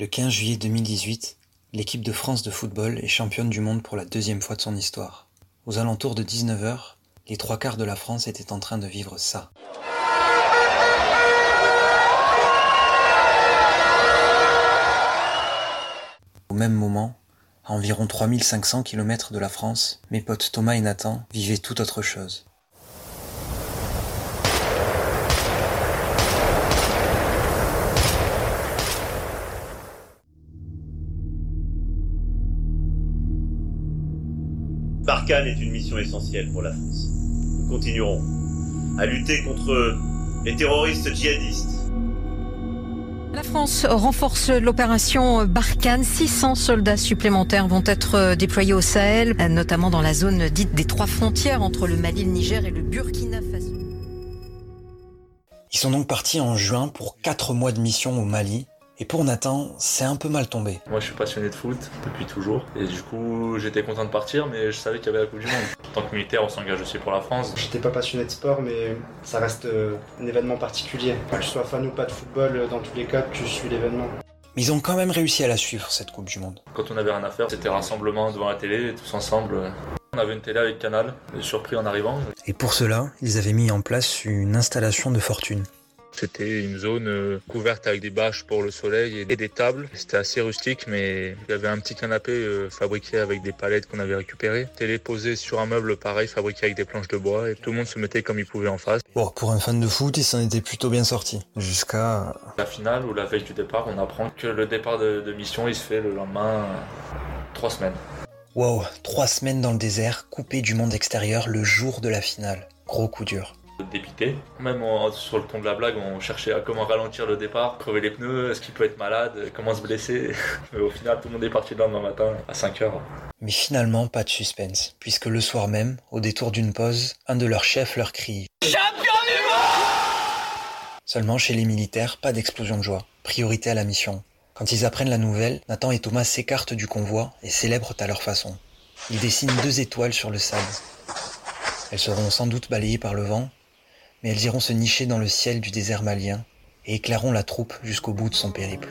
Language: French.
Le 15 juillet 2018, l'équipe de France de football est championne du monde pour la deuxième fois de son histoire. Aux alentours de 19h, les trois quarts de la France étaient en train de vivre ça. Au même moment, à environ 3500 km de la France, mes potes Thomas et Nathan vivaient tout autre chose. Barkhane est une mission essentielle pour la France. Nous continuerons à lutter contre les terroristes djihadistes. La France renforce l'opération Barkhane. 600 soldats supplémentaires vont être déployés au Sahel, notamment dans la zone dite des trois frontières entre le Mali, le Niger et le Burkina Faso. Ils sont donc partis en juin pour 4 mois de mission au Mali, et pour Nathan, c'est un peu mal tombé. Moi, je suis passionné de foot depuis toujours. Et du coup, j'étais content de partir, mais je savais qu'il y avait la Coupe du Monde. En tant que militaire, on s'engage aussi pour la France. J'étais pas passionné de sport, mais ça reste euh, un événement particulier. Que je sois fan ou pas de football, euh, dans tous les cas, tu suis l'événement. Mais ils ont quand même réussi à la suivre, cette Coupe du Monde. Quand on avait rien à faire, c'était rassemblement devant la télé, tous ensemble. On avait une télé avec Canal, surpris en arrivant. Et pour cela, ils avaient mis en place une installation de fortune. C'était une zone euh, couverte avec des bâches pour le soleil et des tables. C'était assez rustique, mais il y avait un petit canapé euh, fabriqué avec des palettes qu'on avait récupérées. Télé posée sur un meuble pareil, fabriqué avec des planches de bois, et tout le monde se mettait comme il pouvait en face. Bon, pour un fan de foot, il s'en était plutôt bien sorti. Jusqu'à... La finale ou la veille du départ, on apprend que le départ de, de mission, il se fait le lendemain, trois semaines. Wow, trois semaines dans le désert, coupé du monde extérieur le jour de la finale. Gros coup dur dépité. Même en, sur le ton de la blague, on cherchait à comment ralentir le départ, crever les pneus, est-ce qu'il peut être malade, comment se blesser. Mais au final, tout le monde est parti le lendemain matin à 5 heures. Mais finalement, pas de suspense, puisque le soir même, au détour d'une pause, un de leurs chefs leur crie Champion du monde Seulement, chez les militaires, pas d'explosion de joie. Priorité à la mission. Quand ils apprennent la nouvelle, Nathan et Thomas s'écartent du convoi et célèbrent à leur façon. Ils dessinent deux étoiles sur le sable. Elles seront sans doute balayées par le vent, mais elles iront se nicher dans le ciel du désert malien et éclaireront la troupe jusqu'au bout de son périple.